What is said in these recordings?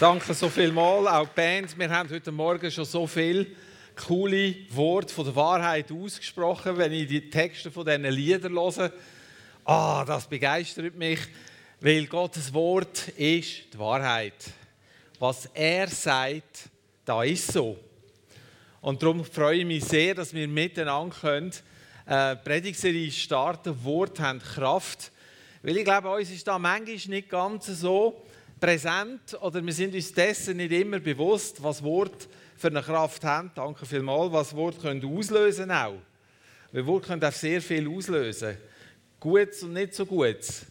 Danke so viel mal, auch die Band. Wir haben heute Morgen schon so viel coole Worte von der Wahrheit ausgesprochen, wenn ich die Texte von diesen Liedern höre. Ah, das begeistert mich, weil Gottes Wort ist die Wahrheit. Was er sagt, da ist so. Und darum freue ich mich sehr, dass wir miteinander können, äh, Predigserie starten. Wort haben Kraft. Weil ich glaube, uns ist da manchmal nicht ganz so präsent oder wir sind uns dessen nicht immer bewusst, was Wort für eine Kraft haben. Danke vielmals, was Wort können auslösen auch. Weil Wort können auch sehr viel auslösen. Gutes und nicht so Gutes.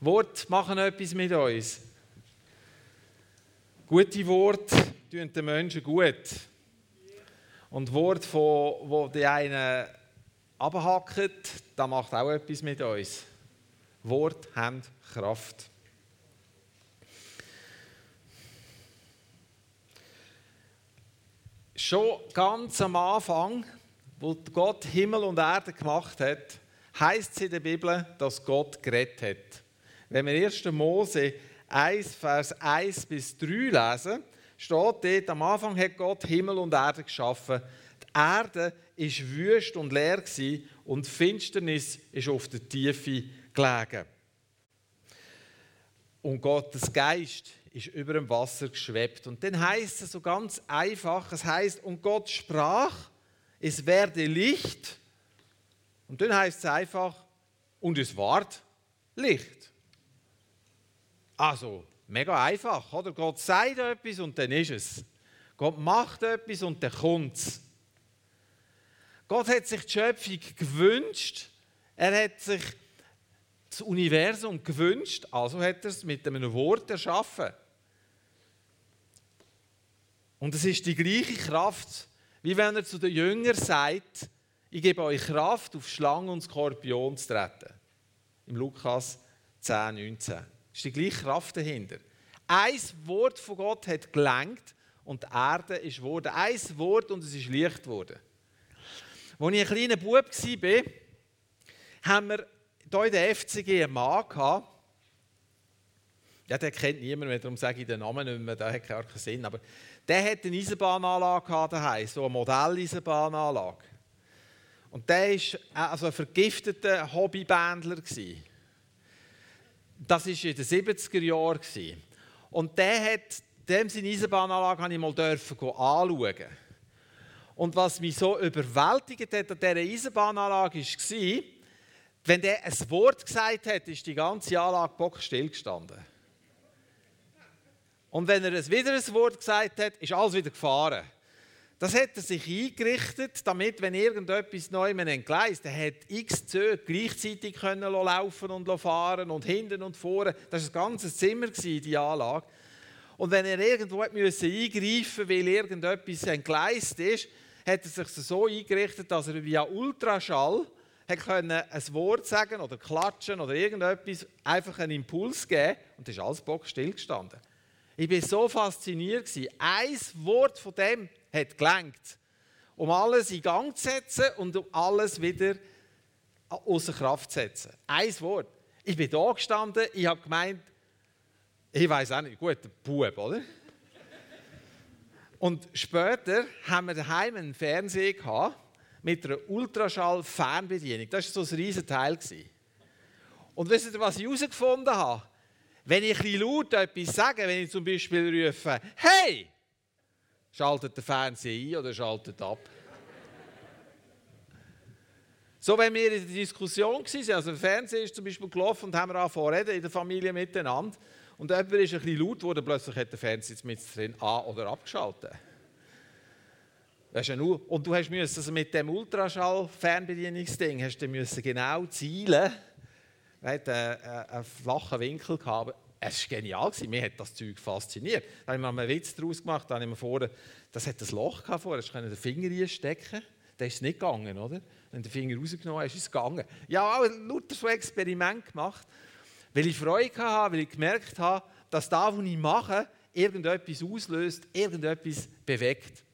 Wort machen etwas mit uns. Gute Worte tun den Menschen gut. Und Wort, wo die einen abhacken, das macht auch etwas mit uns. Wort haben Kraft. Schon ganz am Anfang, wo Gott Himmel und Erde gemacht hat, heißt es in der Bibel, dass Gott gerettet hat. Wenn wir 1. Mose 1, Vers 1 bis 3 lesen, steht dort, am Anfang hat Gott Himmel und Erde geschaffen. Die Erde war wüst und leer und Finsternis ist auf der Tiefe gelegen. Und Gottes Geist ist über dem Wasser geschwebt. Und dann heißt es so ganz einfach, es heißt, und Gott sprach, es werde Licht. Und dann heißt es einfach, und es ward Licht. Also, mega einfach, oder? Gott sagt etwas und dann ist es. Gott macht etwas und dann kommt es. Gott hat sich die Schöpfung gewünscht. Er hat sich das Universum gewünscht, also hat er es mit einem Wort erschaffen. Und es ist die gleiche Kraft, wie wenn er zu den Jüngern sagt, ich gebe euch Kraft, auf Schlangen und Skorpion zu treten. Im Lukas 10, 19. Es ist die gleiche Kraft dahinter. Ein Wort von Gott hat gelenkt und die Erde ist geworden. Ein Wort und es ist Licht geworden. Als ich ein kleiner Bub war, haben wir hier in der FCG einen Mann gehabt. Ja, den kennt niemand mehr, darum sage ich den Namen nicht mehr, der hat gar keinen Sinn. Aber der hatte eine Eisenbahnanlage daheim, so eine Modelleisenbahnanlage. Und der war also ein vergifteter Hobbybändler. Das war in den 70er Jahren. Und der hat, dem seine Eisenbahnanlage habe ich mal anschauen. Und was mich so überwältigt hat an dieser Eisenbahnanlage war, wenn der ein Wort gesagt hat, ist die ganze Anlage bockstill gestanden. Und wenn er wieder ein Wort gesagt hat, ist alles wieder gefahren. Das hat er sich eingerichtet, damit, wenn irgendetwas neu entgleist, er hat x Züge gleichzeitig können laufen und fahren und hinten und vorne. Das war ein ganzes Zimmer, die Anlage. Und wenn er irgendwo eingreifen musste, weil irgendetwas entgleist ist, hat er sich so eingerichtet, dass er via Ultraschall können ein Wort sagen oder klatschen oder irgendetwas, einfach einen Impuls geben und es ist alles Bock stillgestanden. Ich war so fasziniert. Ein Wort von dem hat gelenkt, um alles in Gang zu setzen und um alles wieder außer Kraft zu setzen. Ein Wort. Ich bin da gestanden, ich habe gemeint, ich weiß auch nicht, gut, der Bub, oder? Und später haben wir daheim einen Fernseher gehabt mit einer Ultraschall-Fernbedienung. Das war so ein riesen Teil. Und wisst ihr, was ich herausgefunden habe? Wenn ich ein laut etwas sage, wenn ich zum Beispiel rufe, hey, schaltet der Fernseher ein oder schaltet ab. So, wenn wir in der Diskussion waren, also der Fernseher ist zum Beispiel gelaufen und haben wir angefangen reden in der Familie miteinander und jemand ist bisschen laut geworden, plötzlich hat der Fernseher mit drin an- oder abgeschaltet. Das ja nur, und du hast also mit dem Ultraschall-Fernbedienungsding hast du genau zielen. Er hat einen, einen flachen Winkel gehabt. Es war genial, mir hat das Zeug fasziniert. Da habe ich mir einen Witz daraus gemacht, da habe ich mir vorne, das hat ein Loch gehabt vorne, da den Finger reinstecken. Das ist nicht gegangen, oder? Wenn du den Finger rausgenommen hast, ist es gegangen. Ja, auch lauter so Experiment gemacht, weil ich Freude hatte, weil ich gemerkt habe, dass das, was ich mache, irgendetwas auslöst, irgendetwas bewegt.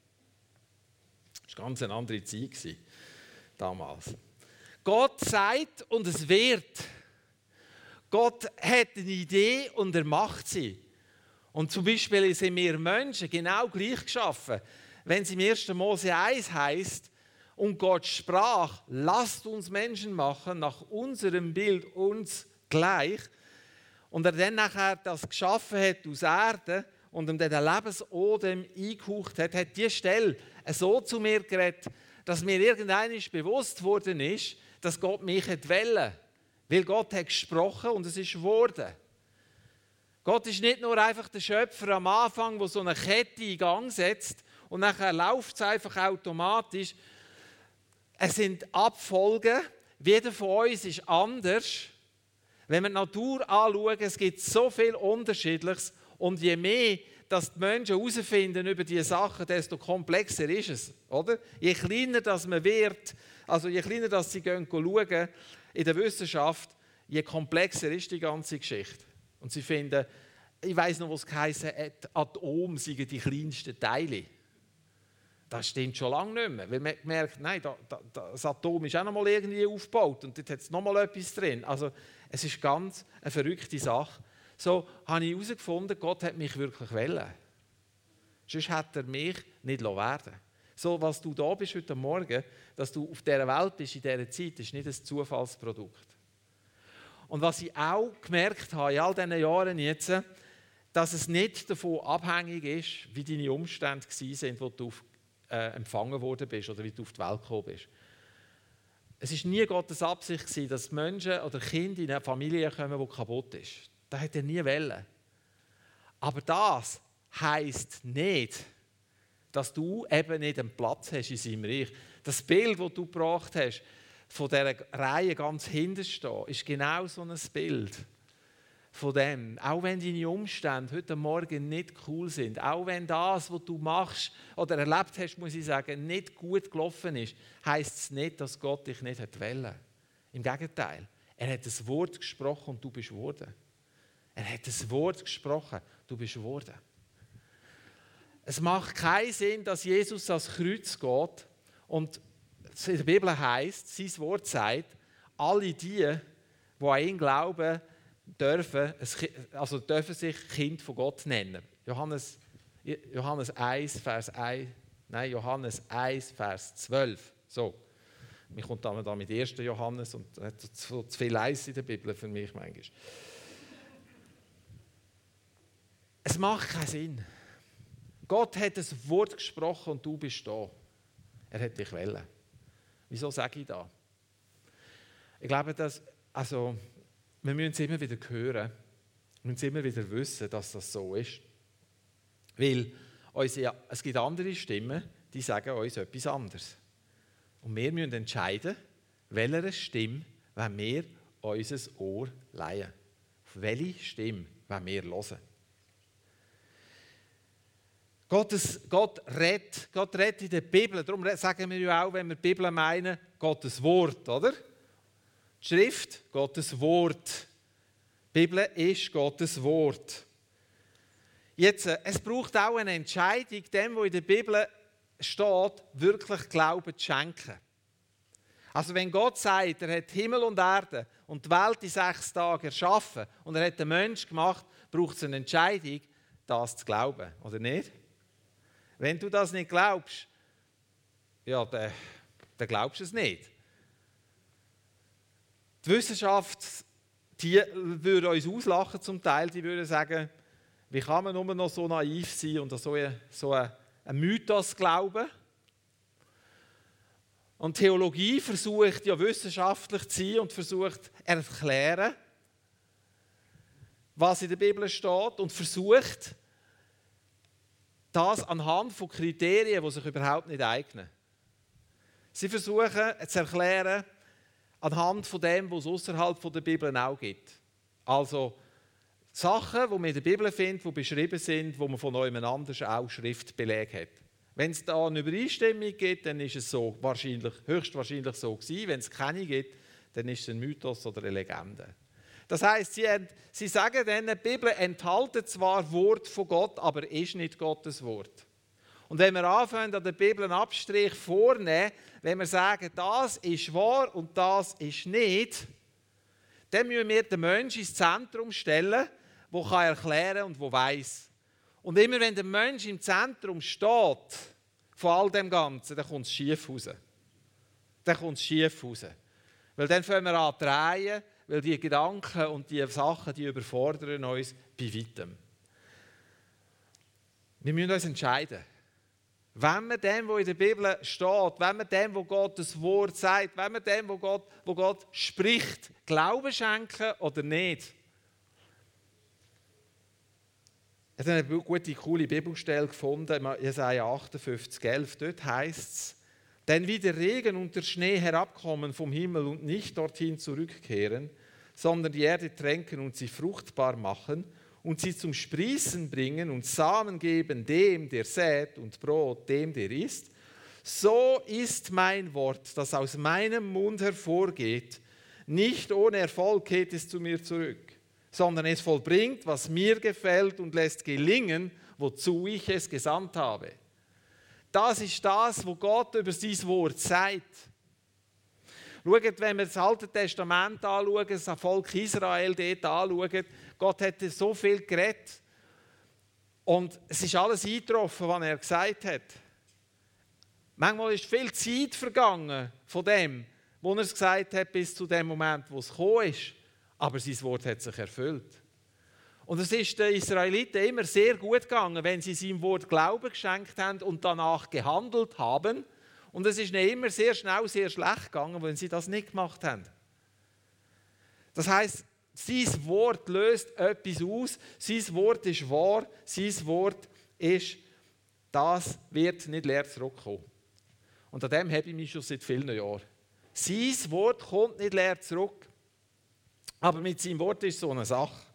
Ganz eine andere Zeit damals. Gott sagt und es wird. Gott hat eine Idee und er macht sie. Und zum Beispiel sind wir Menschen genau gleich geschaffen. Wenn es im 1. Mose 1 heißt, und Gott sprach, lasst uns Menschen machen nach unserem Bild uns gleich. Und er dann nachher das geschaffen hat aus Erde und ihm den Lebensodem eingehaucht hat, hat diese Stelle so zu mir geredet, dass mir irgendwann bewusst worden ist, dass Gott mich wollte. Weil Gott hat gesprochen und es ist geworden. Gott ist nicht nur einfach der Schöpfer am Anfang, der so eine Kette in Gang setzt und nachher läuft es einfach automatisch. Es sind Abfolgen. Jeder von uns ist anders. Wenn wir die Natur anschauen, es gibt so viel Unterschiedliches. Und je mehr dass die Menschen herausfinden über diese Sachen, desto komplexer ist es. Oder? Je kleiner das man wird, also je kleiner dass sie gehen schauen in der Wissenschaft, je komplexer ist die ganze Geschichte. Und sie finden, ich weiß noch, was es hat, Atome seien die kleinsten Teile. Das stimmt schon lange nicht mehr, weil man merkt, nein, da, da, das Atom ist auch noch mal irgendwie aufgebaut und dort hat es noch mal etwas drin. Also es ist ganz eine verrückte Sache. So habe ich herausgefunden, Gott hat mich wirklich wollen. Sonst hätte er mich nicht werden So, was du da bist heute Morgen, dass du auf dieser Welt bist, in dieser Zeit, ist nicht ein Zufallsprodukt. Und was ich auch gemerkt habe in all diesen Jahren jetzt, dass es nicht davon abhängig ist, wie deine Umstände waren, wo du äh, empfangen worden bist oder wie du auf die Welt gekommen bist. Es war nie Gottes Absicht, dass Menschen oder Kinder in eine Familie kommen, die kaputt ist. Das hat er nie wollen. Aber das heißt nicht, dass du eben nicht einen Platz hast in seinem Reich. Das Bild, das du gebracht hast, von dieser Reihe ganz hinten stehen, ist genau so ein Bild von dem. Auch wenn deine Umstände heute Morgen nicht cool sind, auch wenn das, was du machst oder erlebt hast, muss ich sagen, nicht gut gelaufen ist, heißt es nicht, dass Gott dich nicht wollte. Im Gegenteil, er hat das Wort gesprochen und du bist geworden. Er hat das Wort gesprochen, du bist geworden. Es macht keinen Sinn, dass Jesus ans Kreuz geht und in der Bibel heißt, sein Wort sagt, alle die, die an ihn glauben, dürfen, also dürfen sich Kind von Gott nennen. Johannes, Johannes 1, Vers 1, nein, Johannes 1, Vers 12. So. Mich kommt dann da mit 1. Johannes und hat zu, zu viel Eis in der Bibel für mich manchmal. Es macht keinen Sinn. Gott hat das Wort gesprochen und du bist da. Er hat dich wählen. Wieso sage ich das? Ich glaube, dass, also, wir müssen es immer wieder hören. Wir müssen immer wieder wissen, dass das so ist. Weil unsere, es gibt andere Stimmen, die sagen uns etwas anderes. Und wir müssen entscheiden, welcher Stimme wenn wir unser Ohr leihen. Auf welche Stimme wenn wir hören. Gottes, Gott redet, Gott redet in der Bibel. Darum sagen wir ja auch, wenn wir Bibel meinen, Gottes Wort, oder? Die Schrift, Gottes Wort. Die Bibel ist Gottes Wort. Jetzt, äh, es braucht auch eine Entscheidung, dem, was in der Bibel steht, wirklich Glauben zu schenken. Also wenn Gott sagt, er hat Himmel und Erde und die Welt in sechs Tagen erschaffen und er hat den Mensch gemacht, braucht es eine Entscheidung, das zu glauben, oder nicht? Wenn du das nicht glaubst, ja, dann, dann glaubst du es nicht. Die Wissenschaft, die würde uns auslachen zum Teil, die würde sagen, wie kann man nur noch so naiv sein und so, ein, so einen Mythos glauben? Und Theologie versucht ja wissenschaftlich zu sein und versucht erklären, was in der Bibel steht und versucht das anhand von Kriterien, die sich überhaupt nicht eignen. Sie versuchen zu erklären, anhand von dem, was es außerhalb der Bibel auch gibt. Also Sachen, die man in der Bibel findet, die beschrieben sind, wo man von jemand anders auch Schriftbeleg hat. Wenn es da eine Übereinstimmung gibt, dann ist es so wahrscheinlich, höchstwahrscheinlich so gewesen. Wenn es keine gibt, dann ist es ein Mythos oder eine Legende. Das heißt, sie, sie sagen dann, die Bibel enthält zwar Wort von Gott, aber ist nicht Gottes Wort. Und wenn wir anfangen, an der Bibel einen Abstrich vornehmen, wenn wir sagen, das ist wahr und das ist nicht, dann müssen wir den Menschen ins Zentrum stellen, der kann erklären und der weiß. Und immer wenn der Mensch im Zentrum steht, von all dem Ganzen, dann kommt es schief raus. Dann kommt es schief raus. Weil dann fangen wir an zu drehen, weil die Gedanken und die Sachen, die überfordern uns bei weitem. Wir müssen uns entscheiden. Wenn wir dem, was in der Bibel steht, wenn wir dem, wo Gott das Wort sagt, wenn wir dem, wo Gott, wo Gott spricht, Glauben schenken oder nicht. Ich habe eine gute, coole Bibelstelle gefunden, Jesaja 58, 11. Dort heißt es, denn wie der Regen und der Schnee herabkommen vom Himmel und nicht dorthin zurückkehren, sondern die Erde tränken und sie fruchtbar machen und sie zum Sprießen bringen und Samen geben dem, der sät und Brot dem, der isst, so ist mein Wort, das aus meinem Mund hervorgeht, nicht ohne Erfolg geht es zu mir zurück, sondern es vollbringt, was mir gefällt und lässt gelingen, wozu ich es gesandt habe. Das ist das, was Gott über sein Wort sagt. Schaut, wenn wir das Alte Testament anschauen, das Volk Israel dort anschauen, Gott hätte so viel geredet. Und es ist alles eingetroffen, was er gesagt hat. Manchmal ist viel Zeit vergangen von dem, wo er es gesagt hat, bis zu dem Moment, wo es gekommen ist. Aber sein Wort hat sich erfüllt. Und es ist den Israeliten immer sehr gut gegangen, wenn sie seinem Wort Glauben geschenkt haben und danach gehandelt haben. Und es ist ihnen immer sehr schnell sehr schlecht gegangen, wenn sie das nicht gemacht haben. Das heißt, sein Wort löst etwas aus. Sein Wort ist wahr. Sein Wort ist, das wird nicht leer zurückkommen. Und an dem habe ich mich schon seit vielen Jahren. Sein Wort kommt nicht leer zurück. Aber mit seinem Wort ist so eine Sache.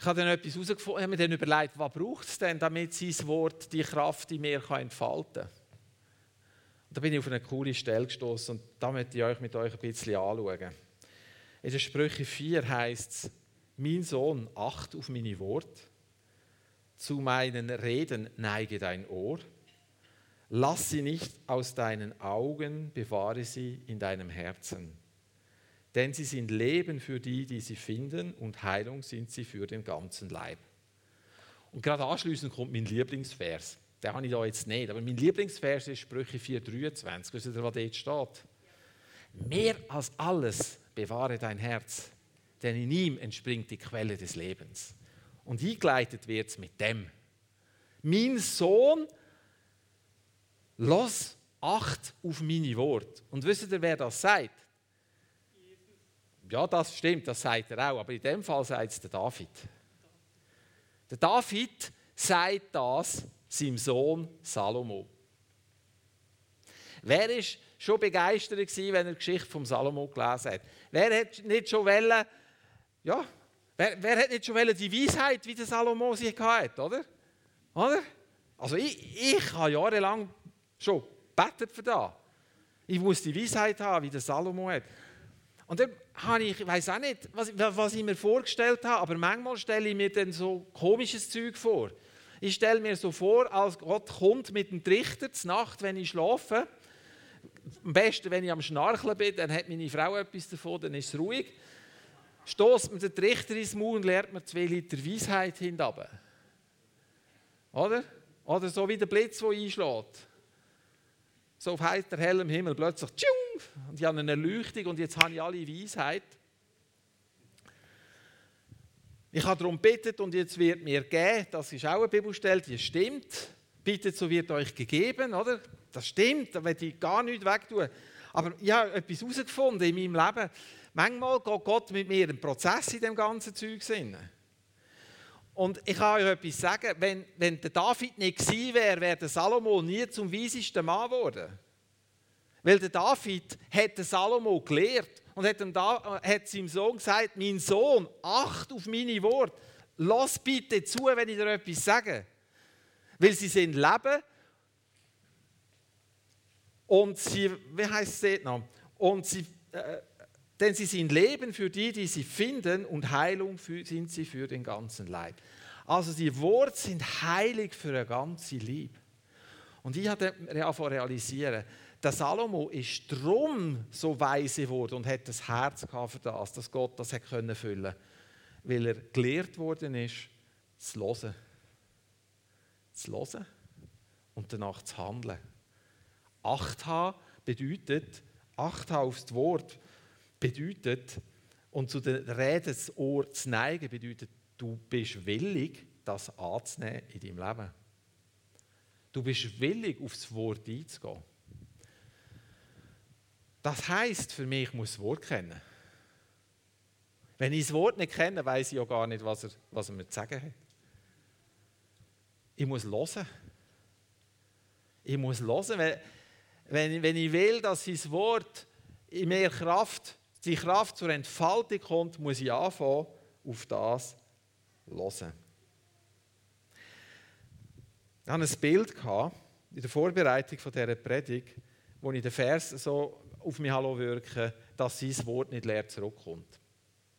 Ich habe dann etwas herausgefunden, habe mir dann überlegt, was braucht es denn, damit sein Wort die Kraft in mir entfalten kann. Und da bin ich auf eine coole Stelle gestoßen und da möchte ich euch mit euch ein bisschen anschauen. In der Sprüche 4 heißt es, mein Sohn, acht auf meine Worte, zu meinen Reden neige dein Ohr, lass sie nicht aus deinen Augen, bewahre sie in deinem Herzen denn sie sind Leben für die, die sie finden, und Heilung sind sie für den ganzen Leib. Und gerade anschließend kommt mein Lieblingsvers. Den habe ich da jetzt nicht, aber mein Lieblingsvers ist Sprüche 4,23. Wisst ihr, was dort steht? Mehr als alles bewahre dein Herz, denn in ihm entspringt die Quelle des Lebens. Und eingeleitet wird es mit dem. Mein Sohn, los Acht auf meine Worte. Und wisst ihr, wer das sagt? Ja, das stimmt, das sagt er auch, aber in dem Fall sagt es der David. Der David sagt das seinem Sohn Salomo. Wer war schon begeistert gewesen, wenn er die Geschichte vom Salomo gelesen hat? Wer hat nicht schon wollen, ja, wer, wer hat nicht schon wollen die Weisheit, wie der Salomo sie hatte, oder? Oder? Also ich, ich habe jahrelang schon gebetet für das. Ich muss die Weisheit haben, wie der Salomo hat. Und dann habe ich, ich weiß auch nicht, was, was ich mir vorgestellt habe, aber manchmal stelle ich mir dann so komisches Zeug vor. Ich stelle mir so vor, als Gott kommt mit dem Trichter zur Nacht, wenn ich schlafe. Am besten, wenn ich am Schnarchen bin, dann hat meine Frau etwas davon, dann ist es ruhig. Stoßt mir den Trichter ins Maul und lernt mir zwei Liter Weisheit hinab. Oder? Oder so wie der Blitz, der einschlägt so auf heiter hellem Himmel plötzlich tschung, und ich habe eine Erleuchtung und jetzt habe ich alle Weisheit. Ich habe darum gebetet und jetzt wird mir gegeben, das ist auch eine Bibelstelle, die stimmt. Bittet, so wird euch gegeben, oder? Das stimmt, da werde ich gar nichts wegtun. Aber ich habe etwas herausgefunden in meinem Leben. Manchmal geht Gott mit mir einen Prozess in dem ganzen Zeug. Und ich kann euch etwas sagen, wenn, wenn der David nicht gewesen wäre, wäre der Salomo nie zum weisesten Mann geworden. Weil der David hat den Salomo gelehrt und hat, ihm da, hat seinem Sohn gesagt, mein Sohn, acht auf meine Worte, lass bitte zu, wenn ich dir etwas sage. Weil sie sind Leben und sie, wie heißt es noch? Und sie, äh, denn sie sind Leben für die, die sie finden und Heilung für, sind sie für den ganzen Leib. Also die Worte sind heilig für eine ganze Liebe. Und ich angefangen realisieren, der Salomo ist drum so weise geworden und hat das Herz für das, dass Gott das hat können füllen, weil er gelehrt worden ist, zu hören, zu hören und danach zu handeln. Acht haben bedeutet, Acht haben aufs Wort bedeutet und zu den Reden das zu neigen bedeutet, du bist willig, das anzunehmen in deinem Leben. Du bist willig, aufs Wort einzugehen. Das heißt für mich, ich muss das Wort kennen. Wenn ich das Wort nicht kenne, weiß ich ja gar nicht, was er, was er mir zu sagen hat. Ich muss hören. Ich muss hören, wenn, wenn, wenn ich will, dass sein Wort in mehr Kraft, die Kraft zur Entfaltung kommt, muss ich anfangen, auf das zu hören. Ich hatte ein Bild in der Vorbereitung dieser Predigt, wo ich den Vers so auf mich wirken dass sein Wort nicht leer zurückkommt.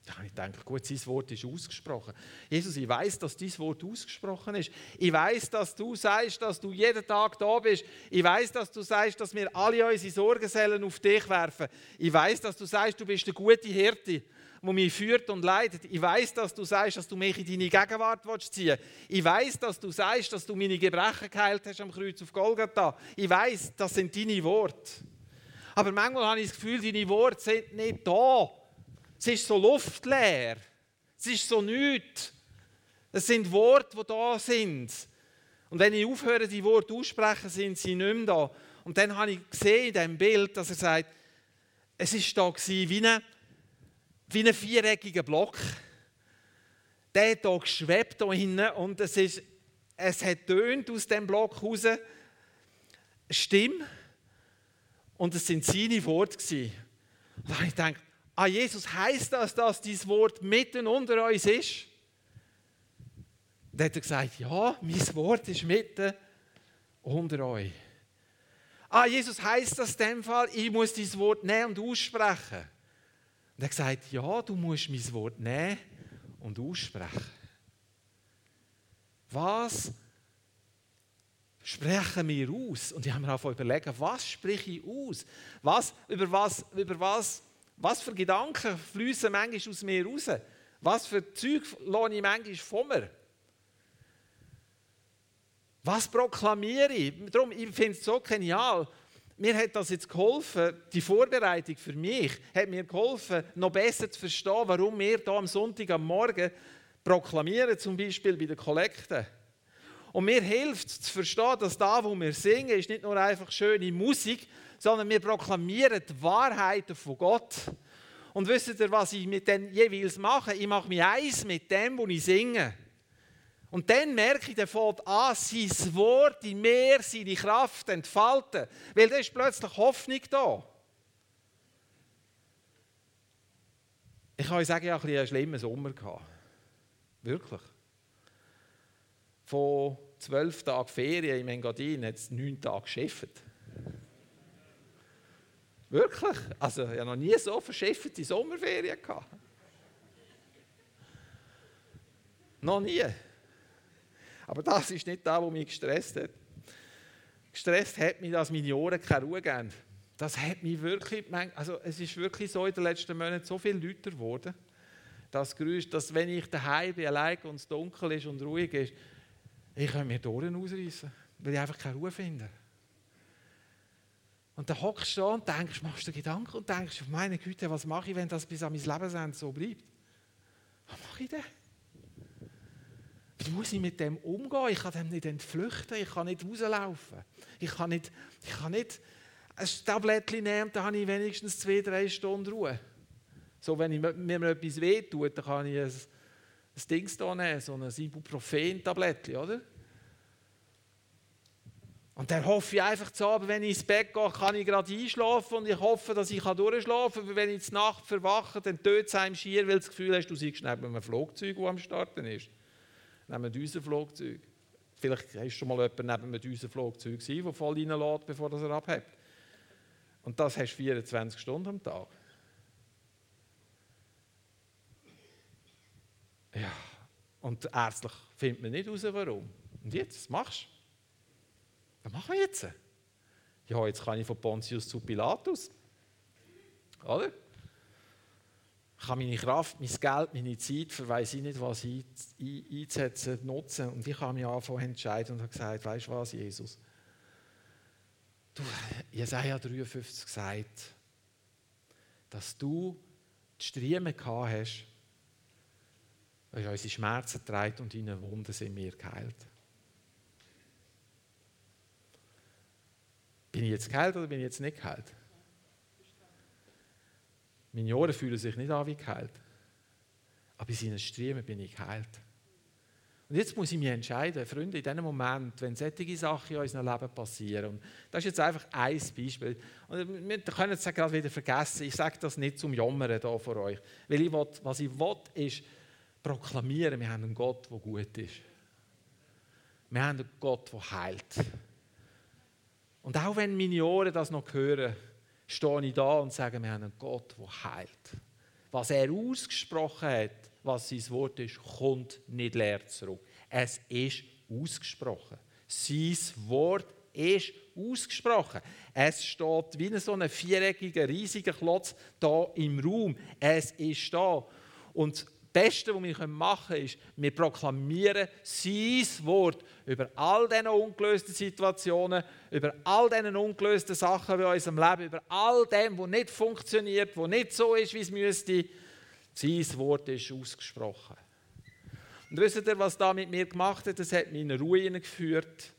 Da habe ich gedacht, gut, sein Wort ist ausgesprochen. Jesus, ich weiß, dass dein Wort ausgesprochen ist. Ich weiß, dass du sagst, dass du jeden Tag da bist. Ich weiß, dass du sagst, dass wir alle unsere Sorgensälen auf dich werfen. Ich weiß, dass du sagst, du bist eine gute Hirte der mich führt und leitet. Ich weiß, dass du sagst, dass du mich in deine Gegenwart ziehen willst. Ich weiß, dass du sagst, dass du meine Gebrechen geheilt hast am Kreuz auf Golgatha. Ich weiß, das sind deine Worte. Aber manchmal habe ich das Gefühl, deine Worte sind nicht da. Es ist so luftleer. Es ist so nichts. Es sind Worte, die da sind. Und wenn ich aufhöre, die Worte aussprechen, sind sie nicht mehr da. Und dann habe ich gesehen in diesem Bild, dass er sagt, es war da wie eine wie ein viereckiger Block. Der hat hier geschwebt hinten und es, ist, es hat tönt aus dem Block raus. Stimme. Und es sind seine Worte. Und dann habe ich gedacht, ah, Jesus, heißt das, dass dieses Wort mitten unter uns ist? Dann hat er gesagt, ja, mein Wort ist mitten unter euch. Ah, Jesus, heißt das in dem Fall, ich muss dieses Wort nehmen und aussprechen? Und er hat gesagt, ja, du musst mein Wort nehmen und aussprechen. Was sprechen wir aus? Und ich habe mir auch überlegt, was spreche ich aus? Was, über was, über was, was für Gedanken fließen manchmal aus mir raus? Was für Zeug lohne ich manchmal von mir? Was proklamiere ich? Darum, ich finde es so genial mir hat das jetzt geholfen, die Vorbereitung für mich hat mir geholfen, noch besser zu verstehen, warum wir hier am Sonntag am Morgen proklamieren, zum Beispiel bei der Kollekte. Und mir hilft zu verstehen, dass da, wo wir singen, ist nicht nur einfach schöne Musik, sondern wir proklamieren die Wahrheiten von Gott. Und wisst ihr, was ich mit denen jeweils mache? Ich mache mich eins mit dem, was ich singe. Und dann merke ich, der fängt an, sein Wort in mir, seine Kraft entfalten. Weil da ist plötzlich Hoffnung da. Ich kann euch sagen, ich hatte einen schlimmen Sommer. Wirklich. Von zwölf Tagen Ferien im Engadin hat es neun Tage geschafft. Wirklich. Also, ich habe noch nie so verschiffte Sommerferien gehabt. Noch nie. Aber das ist nicht das, was mich gestresst hat. Gestresst hat mich, dass meine Ohren keine Ruhe geben. Das hat mich wirklich, also es ist wirklich so in den letzten Monaten so viel lauter geworden, das Geräusch, dass wenn ich daheim bin, allein und es dunkel ist und ruhig ist, ich kann mir die Ohren ausreißen, weil ich einfach keine Ruhe finde. Und dann hockst du da und denkst, machst du Gedanken und denkst, meine Güte, was mache ich, wenn das bis an mein Lebensende so bleibt? Was mache ich denn? Wie muss ich mit dem umgehen? Ich kann dem nicht entflüchten, ich kann nicht rauslaufen. Ich kann nicht, ich kann nicht ein Tablettchen nehmen dann habe ich wenigstens zwei, drei Stunden Ruhe. So, wenn ich, mir etwas wehtut, dann kann ich ein, ein Ding hier nehmen, so ein Ibuprofen-Tablettchen, oder? Und dann hoffe ich einfach zu haben, wenn ich ins Bett gehe, kann ich gerade einschlafen und ich hoffe, dass ich durchschlafen kann. Aber wenn ich in Nacht verwache, dann tötet es einem schier, weil du das Gefühl hast, du seist neben einem Flugzeug, das am Starten ist neben einem Düsenflugzeug. Vielleicht du schon mal jemanden neben einem Düsenflugzeug gesehen, der voll reinlässt, bevor er abhebt. Und das hast du 24 Stunden am Tag. Ja, und ärztlich findet man nicht heraus, warum. Und jetzt, machst du? Was machen wir jetzt? Ja, jetzt kann ich von Pontius zu Pilatus. Oder? Ich kann meine Kraft, mein Geld, meine Zeit für weiß ich nicht was einzusetzen, nutzen. Und ich habe mich angefangen entscheiden und habe gesagt, weißt du was, Jesus? Du, Jesaja 53 gesagt, dass du die Striemen gehabt hast, weil unsere Schmerzen trägt und deine Wunden sind mir geheilt. Bin ich jetzt geheilt oder bin ich jetzt nicht geheilt? Meine Ohren fühlen sich nicht an wie geheilt. Aber in seinen Striemen bin ich geheilt. Und jetzt muss ich mich entscheiden, Freunde, in diesem Moment, wenn solche Sachen in unserem Leben passieren, und das ist jetzt einfach ein Beispiel, und wir können es gerade wieder vergessen, ich sage das nicht zum Jammern hier vor euch, weil ich will, was ich will, ist proklamieren, wir haben einen Gott, der gut ist. Wir haben einen Gott, der heilt. Und auch wenn meine Ohren das noch hören, stehe ich da und sage, wir haben einen Gott, der heilt. Was er ausgesprochen hat, was sein Wort ist, kommt nicht leer zurück. Es ist ausgesprochen. Sein Wort ist ausgesprochen. Es steht wie so ein viereckiger, riesiger Klotz da im Raum. Es ist da. Und Beste, was wir machen können, ist, wir proklamieren sein Wort über all diese ungelösten Situationen, über all diese ungelösten Sachen in unserem Leben, über all dem, was nicht funktioniert, was nicht so ist, wie es müsste. Sein Wort ist ausgesprochen. Und wisst ihr, was da mit mir gemacht hat? Das hat mich in Ruhe geführt.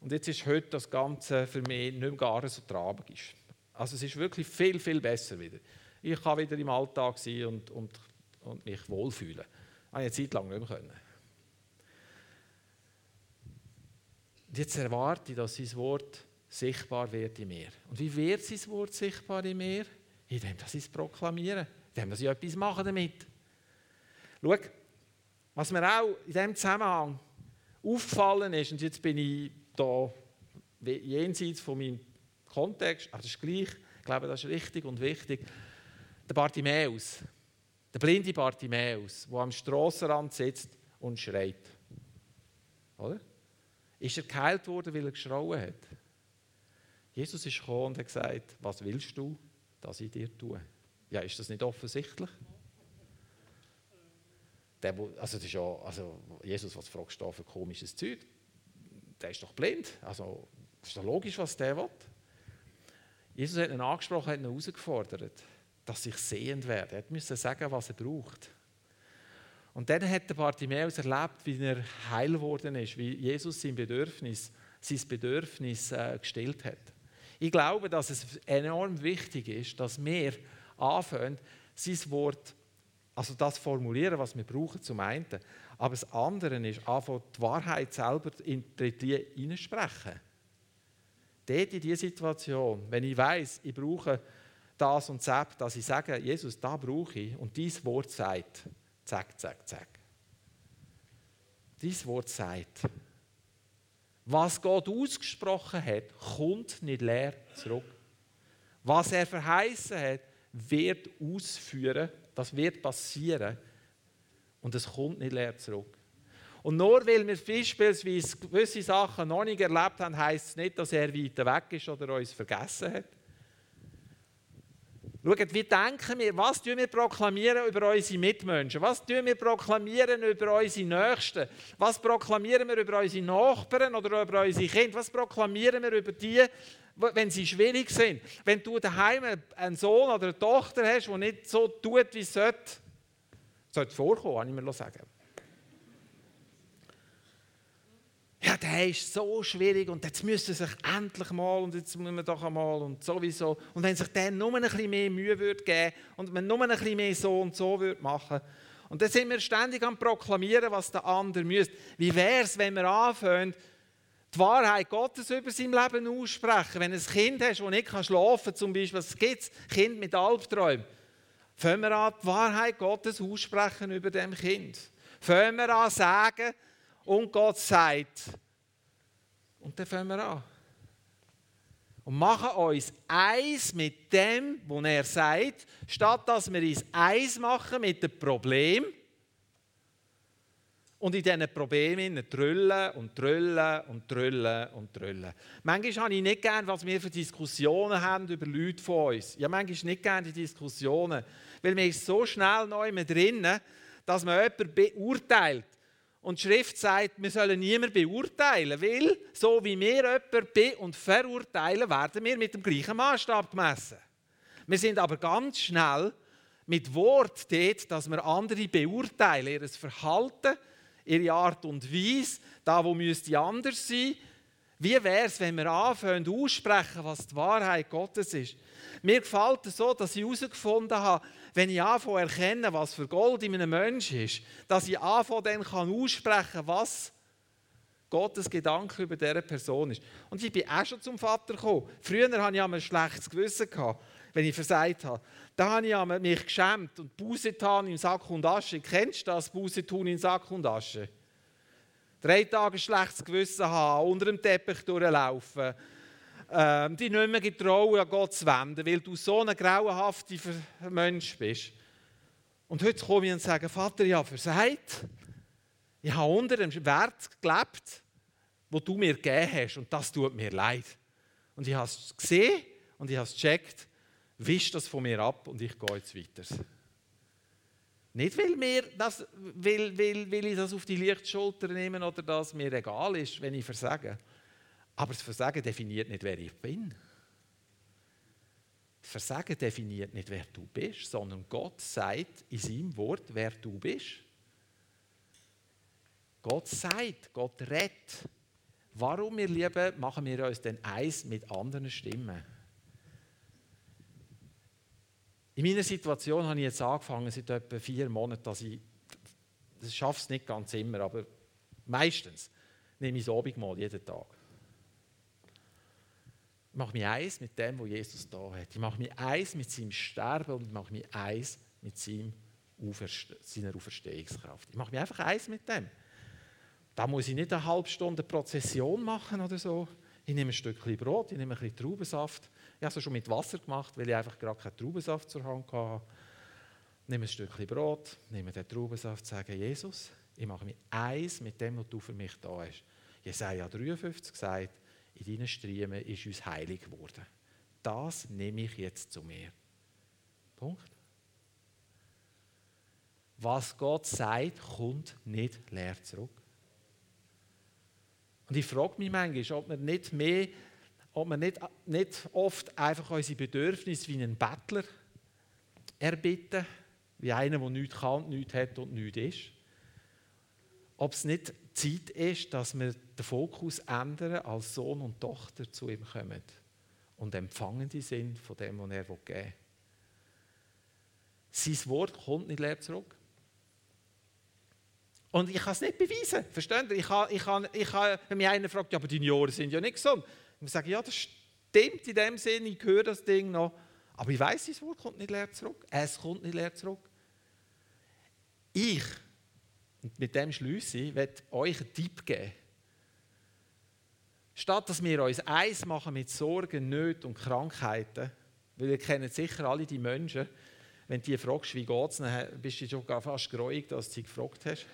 Und jetzt ist heute das Ganze für mich nicht mehr gar so tragisch. Also es ist wirklich viel, viel besser wieder. Ich kann wieder im Alltag sein und, und und mich wohlfühlen. Das habe ich eine Zeit lang nicht mehr können. Und jetzt erwarte ich, dass sein Wort sichtbar wird in mir. Und wie wird sein Wort sichtbar in mir? Indem dass ich es proklamiere, indem dass ich etwas mache damit. Schau, was mir auch in diesem Zusammenhang aufgefallen ist, und jetzt bin ich da jenseits von meinem Kontext, aber das ist gleich, ich glaube, das ist richtig und wichtig, der Bartimäus. Der blinde Bartimäus, der am Strassenrand sitzt und schreit. Oder? Ist er geheilt worden, weil er geschrauen hat? Jesus ist gekommen und hat gesagt, was willst du, dass ich dir tue? Ja, ist das nicht offensichtlich? Der, also, das ist ja, also Jesus, was fragst du da für komisches Zeug? Der ist doch blind. Also, ist doch logisch, was der will. Jesus hat ihn angesprochen, hat ihn herausgefordert dass ich sehend werde. Er musste sagen, was er braucht. Und dann hat der Bartimäus erlebt, wie er heil geworden ist, wie Jesus sein Bedürfnis, sein Bedürfnis äh, hat. Ich glaube, dass es enorm wichtig ist, dass wir anfangen, sein Wort, also das formulieren, was wir brauchen, zum einen. Aber das andere ist, die Wahrheit selber in die hineinsprechen. Dort in dieser Situation, wenn ich weiß, ich brauche das und das, dass ich sage, Jesus, da brauche ich und dieses Wort sagt, zack, zack, zack. Dieses Wort sagt, was Gott ausgesprochen hat, kommt nicht leer zurück. Was er verheißen hat, wird ausführen, das wird passieren und es kommt nicht leer zurück. Und nur weil wir beispielsweise gewisse Sachen noch nicht erlebt haben, heißt es nicht, dass er weiter weg ist oder uns vergessen hat. Schaut, wie denken wir, was tun wir proklamieren über unsere Mitmenschen? Was tun wir proklamieren über unsere Nächsten? Was proklamieren wir über unsere Nachbarn oder über unsere Kinder? Was proklamieren wir über die, wenn sie schwierig sind? Wenn du daheim einen Sohn oder eine Tochter hast, der nicht so tut, wie es sollte, sollte vorkommen, kann ich mir sagen. Ja, der ist so schwierig und jetzt müsste sich endlich mal und jetzt müssen wir doch einmal und sowieso. Und wenn sich der nur ein bisschen mehr Mühe würde geben und man nur ein bisschen mehr so und so würde machen und dann sind wir ständig am proklamieren, was der andere müsste. Wie wäre es, wenn wir anfangen, die Wahrheit Gottes über sein Leben aussprechen? Wenn du ein Kind hast, das nicht schlafen kann, zum Beispiel, was gibt es? Kind mit Albträumen. Fangen wir an, die Wahrheit Gottes aussprechen über dem Kind. Fangen wir an, sagen, und Gott sagt. Und dann fangen wir an. Und machen uns eins mit dem, was er sagt, statt dass wir uns eins machen mit dem Problem und in diesen Problemen trüllen und trüllen und trüllen und trüllen. Manchmal habe ich nicht gern, was wir für Diskussionen haben über Leute von uns. Ja, manchmal nicht gerne die Diskussionen, weil man ist so schnell neu mit drin, dass man jemanden beurteilt. Und die Schrift sagt, wir sollen niemanden beurteilen, weil so wie wir jemanden be- und verurteilen, werden wir mit dem gleichen Maßstab gemessen. Wir sind aber ganz schnell mit Wort dort, dass wir andere beurteilen, ihr Verhalten, ihre Art und Weise, da wo müsste anders sein. Wie wäre es, wenn wir anfangen aussprechen, was die Wahrheit Gottes ist? Mir gefällt es so, dass ich herausgefunden habe, wenn ich anfange erkennen, was für Gold in einem Menschen ist, dass ich anfange dann kann aussprechen, was Gottes Gedanke über diese Person ist. Und ich bin auch schon zum Vater gekommen. Früher hatte ich ein schlechtes Gewissen, wenn ich versagt habe. Da habe ich mich geschämt und Buße getan in Sack und Asche. Kennst du das, Buße tun in Sack und Asche? Drei Tage schlechtes Gewissen haben, unter dem Teppich durchlaufen, ähm, dich nicht mehr getrauen, an Gott zu wenden, weil du so ein grauenhafter Mensch bist. Und heute komme ich und sage, Vater, ich habe versagt. Ich habe unter dem Wert gelebt, wo du mir gegeben hast. Und das tut mir leid. Und ich habe es gesehen und ich habe es gecheckt. Wisch das von mir ab und ich gehe jetzt weiter. Nicht, weil, mir das, weil, weil, weil ich das auf die Lichtschulter nehme oder dass mir egal ist, wenn ich versage. Aber das Versagen definiert nicht, wer ich bin. Das Versagen definiert nicht, wer du bist, sondern Gott sagt in seinem Wort, wer du bist. Gott sagt, Gott rettet. Warum, wir Lieben, machen wir uns denn eins mit anderen Stimmen? In meiner Situation habe ich jetzt angefangen, seit etwa vier Monaten, dass ich, das schaffe es nicht ganz immer, aber meistens nehme ich das Abendmahl jeden Tag. Ich mache mich eins mit dem, was Jesus da hat. Ich mache mich eins mit seinem Sterben und mache mich eins mit seinem Auferste seiner Auferstehungskraft. Ich mache mich einfach eins mit dem. Da muss ich nicht eine halbe Stunde Prozession machen oder so. Ich nehme ein Stückchen Brot, ich nehme ein bisschen Traubensaft. Ich habe es schon mit Wasser gemacht, weil ich einfach gerade keinen Traubensaft zur Hand hatte. Nehme ein Stückchen Brot, nehme den Traubensaft, sage Jesus, ich mache mich eins mit dem, was du für mich da hast. Jesaja 53 sagt, in deinen Striemen ist uns heilig geworden. Das nehme ich jetzt zu mir. Punkt. Was Gott sagt, kommt nicht leer zurück. Und ich frage mich manchmal, ob wir nicht mehr, ob wir nicht, nicht oft einfach unsere Bedürfnisse wie einen Bettler erbitten, wie einer, der nichts kann, nichts hat und nichts ist. Ob es nicht Zeit ist, dass wir den Fokus ändern, als Sohn und Tochter zu ihm kommen und empfangen die sind von dem, was er geben will. Sein Wort kommt nicht leer zurück. Und ich kann es nicht beweisen. Versteht ihr? Ich kann, ich ich wenn mich einer fragt, ja, aber deine Ohren sind ja nicht gesund. Und ich sage, ja, das stimmt in dem Sinn, ich höre das Ding noch. Aber ich weiß, das Wort kommt nicht leer zurück. Es kommt nicht leer zurück. Ich, und mit dem schließe ich, werde euch einen Tipp geben. Statt dass wir uns eins machen mit Sorgen, Nöten und Krankheiten, weil ihr kennt sicher alle die Menschen, wenn du die fragst, wie geht es, dann bist du schon fast geräuig, dass du sie gefragt hast.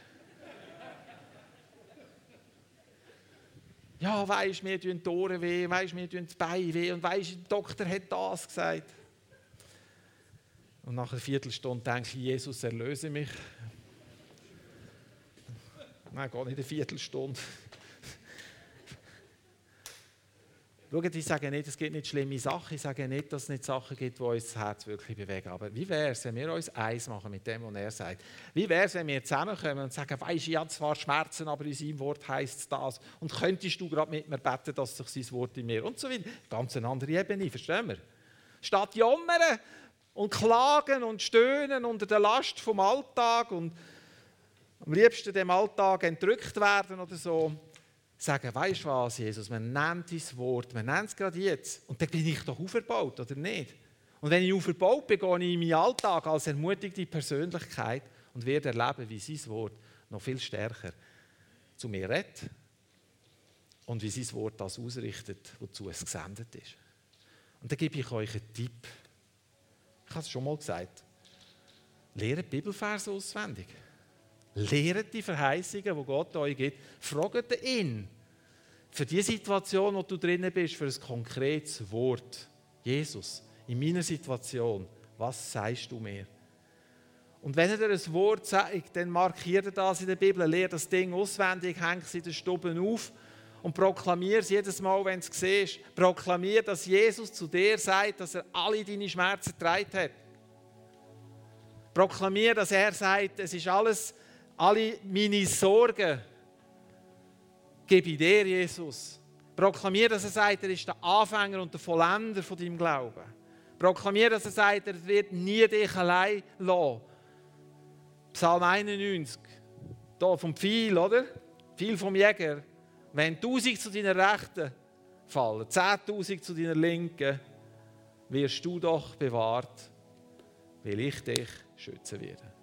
Ja, weisst, mir tun die Ohren weh, weisst, mir tun die Beine weh und weisst, der Doktor hat das gesagt. Und nach einer Viertelstunde denke ich, Jesus, erlöse mich. Nein, gar nicht eine Viertelstunde. Schaut, ich sage nicht, es gibt nicht schlimme Sachen, ich sage nicht, dass es nicht Sachen gibt, die uns das Herz wirklich bewegen. Aber wie wäre es, wenn wir uns eins machen mit dem, was er sagt? Wie wäre es, wenn wir zusammenkommen und sagen, weisst du, ich habe zwar Schmerzen, aber in seinem Wort heißt es das. Und könntest du gerade mit mir beten, dass sich sein Wort in mir und so weiter. Ganz eine andere Ebene, verstehen wir? Statt jammern und klagen und stöhnen unter der Last vom Alltag und am liebsten dem Alltag entrückt werden oder so, sagen, weißt du was, Jesus, man nennt dein Wort, man nennt es gerade jetzt. Und dann bin ich doch auferbaut, oder nicht? Und wenn ich auferbaut bin, gehe ich in meinen Alltag als ermutigte Persönlichkeit und werde erleben, wie sein Wort noch viel stärker zu mir redet und wie sein Wort das ausrichtet, wozu es gesendet ist. Und dann gebe ich euch einen Tipp. Ich habe es schon mal gesagt. Lehre Bibelverse auswendig. Lehrt die Verheißungen, die Gott euch gibt, fragt ihn für die Situation, wo du drinnen bist, für ein konkretes Wort. Jesus, in meiner Situation, was sagst du mir? Und wenn er dir ein Wort zeigt, dann markiert er das in der Bibel, lehrt das Ding auswendig, hängt es in den Stuben auf und proklamiert es jedes Mal, wenn du es siehst. Proklamier, dass Jesus zu dir sagt, dass er alle deine Schmerzen getragen hat. Proklamier, dass er sagt, es ist alles, alle meine Sorgen gebe ich dir, Jesus. Proklamier, dass er sagt, er ist der Anfänger und der Vollender von deinem Glauben. Proklamier, dass er sagt, er wird nie dich allein lassen. Psalm 91, hier vom Pfeil, oder? Pfeil vom Jäger. Wenn tausend zu deiner Rechten fallen, zehntausend zu deiner Linken, wirst du doch bewahrt, weil ich dich schützen werde.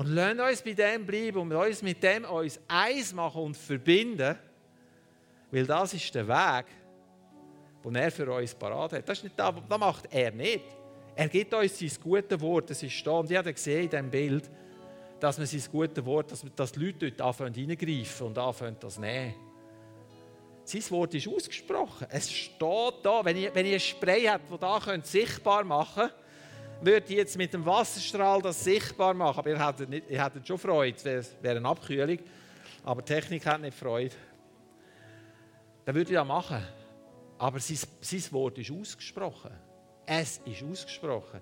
Und lasst uns bei dem bleiben und uns mit dem uns eins machen und verbinden, weil das ist der Weg, den er für uns parat hat. Das, ist nicht das, das macht er nicht. Er gibt uns sein gutes Wort, das ist da. Und ich habe gesehen in diesem Bild, dass man sein gutes Wort, dass, die Leute dort anfangen reingreifen und anfangen das nehmen. Sein Wort ist ausgesprochen. Es steht da. Wenn ich, wenn ich ein Spray habe, das da sichtbar machen könnte, würde ich jetzt mit dem Wasserstrahl das sichtbar machen. Aber ihr hättet, nicht, ihr hättet schon Freude, es wäre eine Abkühlung. Aber Technik hat nicht Freude. Dann würde ich das machen. Aber sein, sein Wort ist ausgesprochen. Es ist ausgesprochen.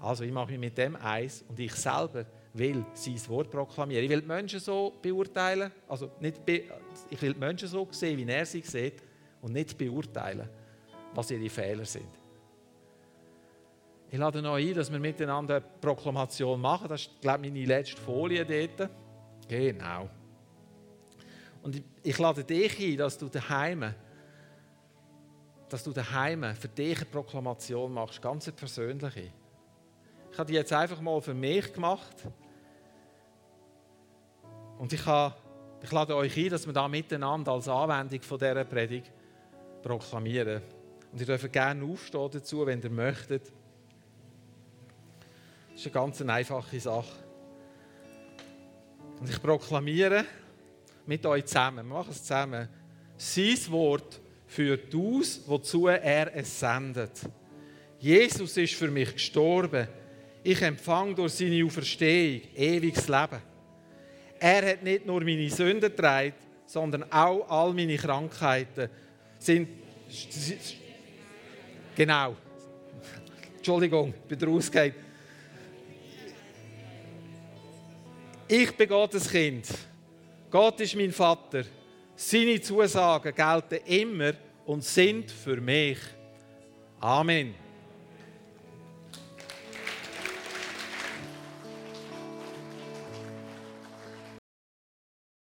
Also ich mache mich mit dem eins und ich selber will sein Wort proklamieren. Ich will die Menschen so beurteilen, also nicht be ich will die Menschen so sehen, wie er sie sieht und nicht beurteilen, was ihre Fehler sind. Ich lade noch ein, dass wir miteinander eine Proklamation machen. Das ist, glaube ich, meine letzte Folie dort. Genau. Und ich, ich lade dich ein, dass du daheim, dass du daheim für dich eine Proklamation machst, ganz eine persönliche. Ich habe die jetzt einfach mal für mich gemacht. Und ich, habe, ich lade euch ein, dass wir da miteinander als Anwendung von dieser Predigt proklamieren. Und ihr dürft gerne aufstehen dazu, wenn ihr möchtet. Das ist eine ganz einfache Sache. Und ich proklamiere mit euch zusammen, wir machen es zusammen, sein Wort führt aus, wozu er es sendet. Jesus ist für mich gestorben. Ich empfange durch seine Auferstehung ewiges Leben. Er hat nicht nur meine Sünden getragen, sondern auch all meine Krankheiten sind. Genau. Entschuldigung, ich bin rausgegangen. Ich bin Gottes Kind. Gott ist mein Vater. Seine Zusagen gelten immer und sind für mich. Amen.